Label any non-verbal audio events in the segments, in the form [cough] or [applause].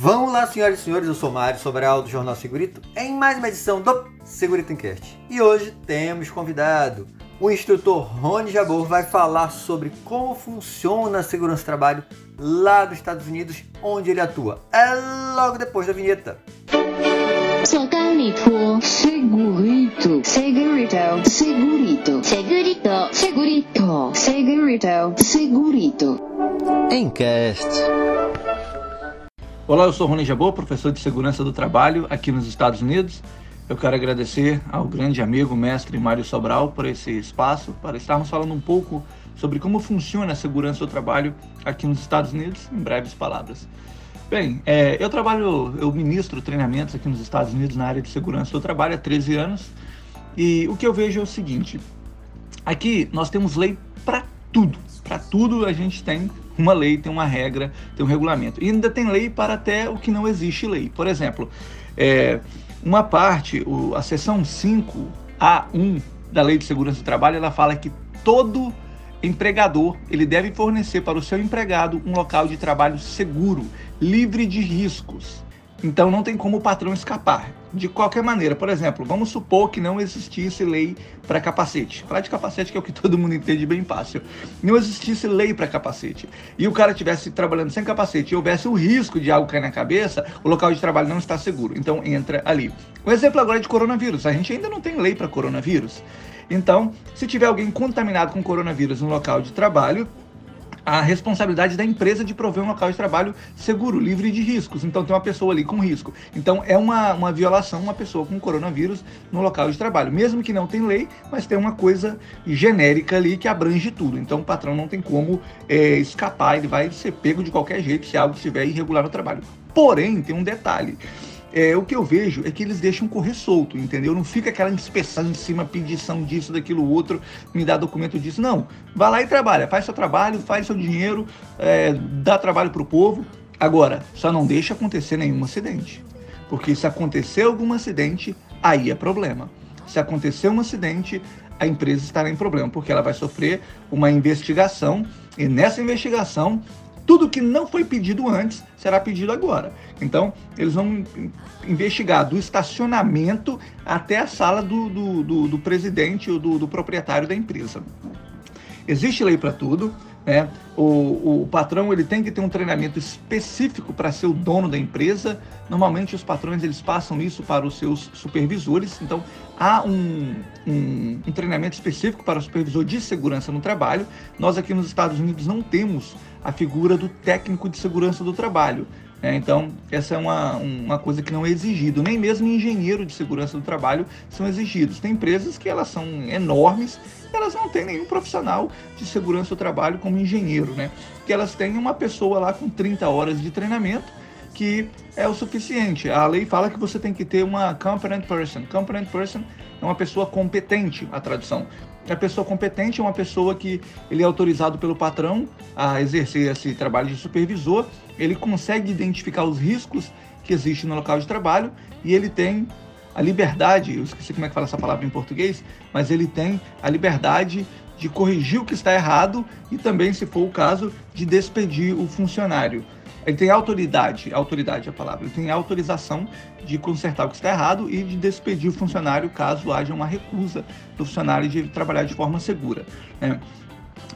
Vamos lá, senhoras e senhores, eu sou Mário Sobral do Jornal Segurito, em mais uma edição do Segurito Encast. E hoje temos convidado. O instrutor Rony Jabor vai falar sobre como funciona a segurança do trabalho lá dos Estados Unidos, onde ele atua. É logo depois da vinheta. Segurito, segurito, segurito, segurito, segurito, segurito, segurito, segurito. Encast. Olá, eu sou Rony Jabor, professor de segurança do trabalho aqui nos Estados Unidos. Eu quero agradecer ao grande amigo, mestre Mário Sobral, por esse espaço, para estarmos falando um pouco sobre como funciona a segurança do trabalho aqui nos Estados Unidos, em breves palavras. Bem, é, eu trabalho, eu ministro treinamentos aqui nos Estados Unidos na área de segurança do trabalho há 13 anos, e o que eu vejo é o seguinte: aqui nós temos lei para tudo, para tudo a gente tem uma lei, tem uma regra, tem um regulamento. E ainda tem lei para até o que não existe lei. Por exemplo, é, uma parte, o, a seção 5A1 da Lei de Segurança do Trabalho, ela fala que todo empregador ele deve fornecer para o seu empregado um local de trabalho seguro, livre de riscos. Então não tem como o patrão escapar. De qualquer maneira, por exemplo, vamos supor que não existisse lei para capacete. Falar de capacete que é o que [laughs] todo mundo entende bem fácil. Não existisse lei para capacete. E o cara estivesse trabalhando sem capacete e houvesse o risco de algo cair na cabeça, o local de trabalho não está seguro. Então entra ali. O exemplo agora é de coronavírus. A gente ainda não tem lei para coronavírus. Então, se tiver alguém contaminado com coronavírus no local de trabalho, a responsabilidade da empresa de prover um local de trabalho seguro, livre de riscos. Então tem uma pessoa ali com risco. Então é uma, uma violação uma pessoa com coronavírus no local de trabalho. Mesmo que não tem lei, mas tem uma coisa genérica ali que abrange tudo. Então o patrão não tem como é, escapar, ele vai ser pego de qualquer jeito se algo estiver irregular no trabalho. Porém, tem um detalhe é, o que eu vejo é que eles deixam correr solto, entendeu? Não fica aquela inspeção em cima, pedição disso, daquilo outro, me dá documento disso. Não. Vai lá e trabalha, faz seu trabalho, faz seu dinheiro, é, dá trabalho para o povo. Agora, só não deixa acontecer nenhum acidente. Porque se acontecer algum acidente, aí é problema. Se acontecer um acidente, a empresa estará em problema, porque ela vai sofrer uma investigação e nessa investigação tudo que não foi pedido antes será pedido agora. Então, eles vão investigar do estacionamento até a sala do, do, do, do presidente ou do, do proprietário da empresa. Existe lei para tudo, né? O, o, patrão ele tem que ter um treinamento específico para ser o dono da empresa. Normalmente os patrões eles passam isso para os seus supervisores. Então há um, um, um treinamento específico para o supervisor de segurança no trabalho. Nós aqui nos Estados Unidos não temos a figura do técnico de segurança do trabalho. É, então, essa é uma, uma coisa que não é exigido. Nem mesmo engenheiro de segurança do trabalho são exigidos. Tem empresas que elas são enormes elas não têm nenhum profissional de segurança do trabalho como engenheiro, né? Que elas têm uma pessoa lá com 30 horas de treinamento que é o suficiente. A lei fala que você tem que ter uma competent person. Competent person é uma pessoa competente, a tradução. A pessoa competente é uma pessoa que ele é autorizado pelo patrão a exercer esse trabalho de supervisor, ele consegue identificar os riscos que existem no local de trabalho e ele tem a liberdade, eu esqueci como é que fala essa palavra em português, mas ele tem a liberdade de corrigir o que está errado e também, se for o caso, de despedir o funcionário. Ele tem autoridade, autoridade é a palavra, ele tem autorização de consertar o que está errado e de despedir o funcionário caso haja uma recusa do funcionário de trabalhar de forma segura. Né?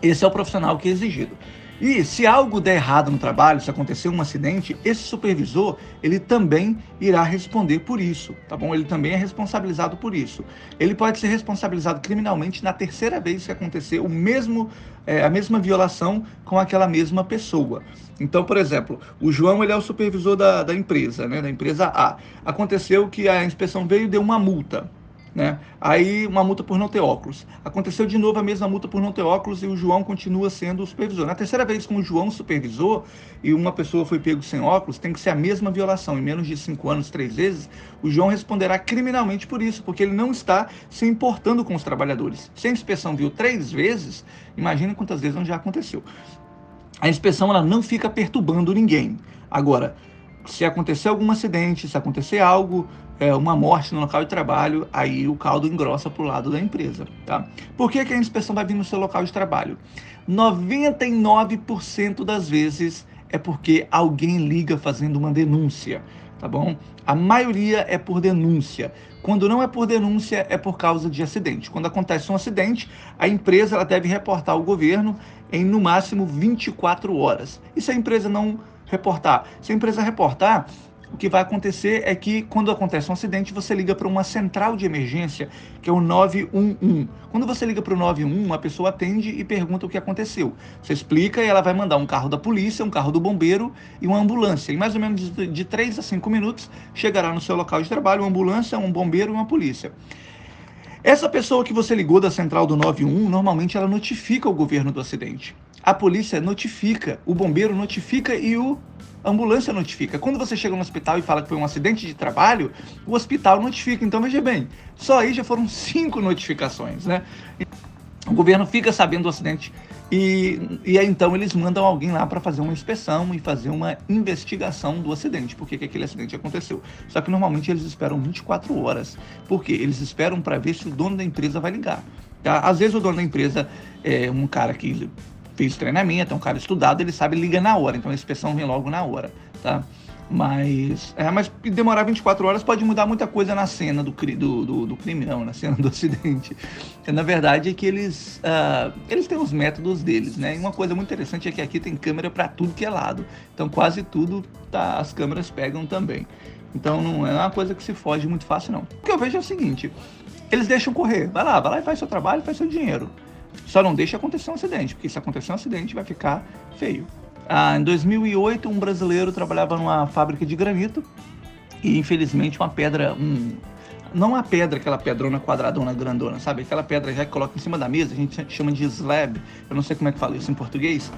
Esse é o profissional que é exigido. E se algo der errado no trabalho, se acontecer um acidente, esse supervisor, ele também irá responder por isso, tá bom? Ele também é responsabilizado por isso. Ele pode ser responsabilizado criminalmente na terceira vez que acontecer o mesmo, é, a mesma violação com aquela mesma pessoa. Então, por exemplo, o João ele é o supervisor da, da empresa, né, da empresa A. Aconteceu que a inspeção veio e deu uma multa né? Aí uma multa por não ter óculos. Aconteceu de novo a mesma multa por não ter óculos e o João continua sendo o supervisor. Na terceira vez com o João supervisor e uma pessoa foi pego sem óculos, tem que ser a mesma violação. Em menos de cinco anos, três vezes, o João responderá criminalmente por isso, porque ele não está se importando com os trabalhadores. Se a inspeção viu três vezes, imagine quantas vezes não já aconteceu. A inspeção ela não fica perturbando ninguém. Agora, se acontecer algum acidente, se acontecer algo, é, uma morte no local de trabalho, aí o caldo engrossa para o lado da empresa. Tá? Por que, que a inspeção vai vir no seu local de trabalho? 99% das vezes é porque alguém liga fazendo uma denúncia, tá bom? A maioria é por denúncia. Quando não é por denúncia, é por causa de acidente. Quando acontece um acidente, a empresa ela deve reportar ao governo em no máximo 24 horas. E se a empresa não reportar? Se a empresa reportar, o que vai acontecer é que quando acontece um acidente, você liga para uma central de emergência, que é o 911. Quando você liga para o 911, a pessoa atende e pergunta o que aconteceu. Você explica e ela vai mandar um carro da polícia, um carro do bombeiro e uma ambulância. Em mais ou menos de 3 a 5 minutos, chegará no seu local de trabalho uma ambulância, um bombeiro e uma polícia. Essa pessoa que você ligou da central do 91, normalmente ela notifica o governo do acidente. A polícia notifica, o bombeiro notifica e o a ambulância notifica. Quando você chega no hospital e fala que foi um acidente de trabalho, o hospital notifica. Então veja bem, só aí já foram cinco notificações, né? O governo fica sabendo do acidente e, e aí, então eles mandam alguém lá para fazer uma inspeção e fazer uma investigação do acidente, por que aquele acidente aconteceu. Só que normalmente eles esperam 24 horas, porque eles esperam para ver se o dono da empresa vai ligar. Tá? Às vezes o dono da empresa é um cara que fez treinamento, é um cara estudado, ele sabe, liga na hora, então a inspeção vem logo na hora, tá? Mas, é, mas demorar 24 horas pode mudar muita coisa na cena do, do, do, do crime, não, na cena do [laughs] acidente. Na verdade é que eles, uh, eles têm os métodos deles, né? E uma coisa muito interessante é que aqui tem câmera para tudo que é lado. Então quase tudo tá, as câmeras pegam também. Então não é uma coisa que se foge muito fácil, não. O que eu vejo é o seguinte, eles deixam correr. Vai lá, vai lá e faz seu trabalho, faz seu dinheiro. Só não deixe acontecer um acidente, porque se acontecer um acidente vai ficar feio. Ah, em 2008, um brasileiro trabalhava numa fábrica de granito e infelizmente uma pedra, um, não uma pedra, aquela pedrona quadradona grandona, sabe? Aquela pedra já que coloca em cima da mesa, a gente chama de slab, eu não sei como é que fala isso em português,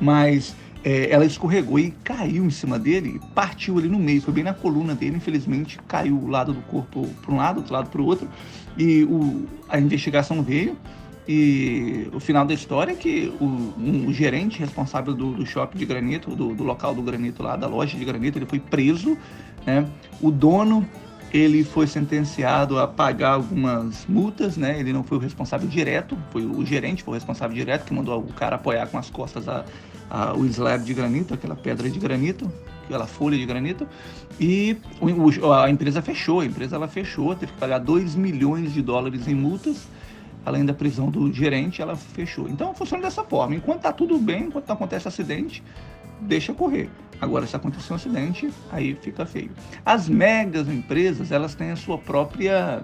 mas é, ela escorregou e caiu em cima dele, partiu ali no meio, foi bem na coluna dele, infelizmente caiu o lado do corpo para um lado, outro lado para o outro, e o, a investigação veio, e o final da história é que o, um, o gerente responsável do, do, shopping de granito, do, do, local do granito lá, da loja de granito, ele foi preso. Né? O dono ele foi sentenciado a pagar algumas multas, né? Ele não foi o responsável direto, foi o gerente, foi o responsável direto que mandou o cara apoiar com as costas a, a, o slab de granito, aquela pedra de granito, aquela folha de granito. E o, a empresa fechou, a empresa ela fechou, teve que pagar 2 milhões de dólares em multas além da prisão do gerente, ela fechou. Então funciona dessa forma. Enquanto está tudo bem, enquanto não acontece acidente, deixa correr. Agora, se acontecer um acidente, aí fica feio. As megas empresas, elas têm a sua própria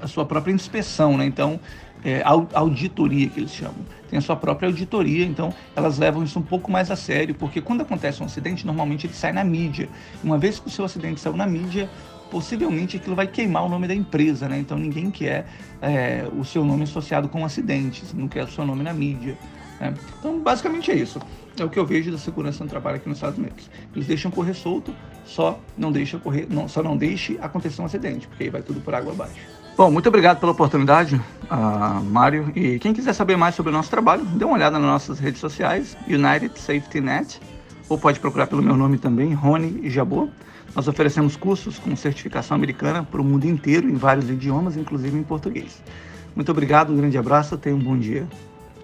a sua própria inspeção, né? Então, é, auditoria que eles chamam. Tem a sua própria auditoria, então elas levam isso um pouco mais a sério, porque quando acontece um acidente, normalmente ele sai na mídia. Uma vez que o seu acidente saiu na mídia, possivelmente aquilo vai queimar o nome da empresa, né? Então ninguém quer é, o seu nome associado com acidentes, não quer o seu nome na mídia. Né? Então basicamente é isso. É o que eu vejo da segurança no trabalho aqui nos Estados Unidos. Eles deixam correr solto, só não deixa correr, não, só não deixe acontecer um acidente, porque aí vai tudo por água abaixo. Bom, muito obrigado pela oportunidade, uh, Mário. E quem quiser saber mais sobre o nosso trabalho, dê uma olhada nas nossas redes sociais, United Safety Net, ou pode procurar pelo meu nome também, Rony Jabot. Nós oferecemos cursos com certificação americana para o mundo inteiro, em vários idiomas, inclusive em português. Muito obrigado, um grande abraço, tenha um bom dia.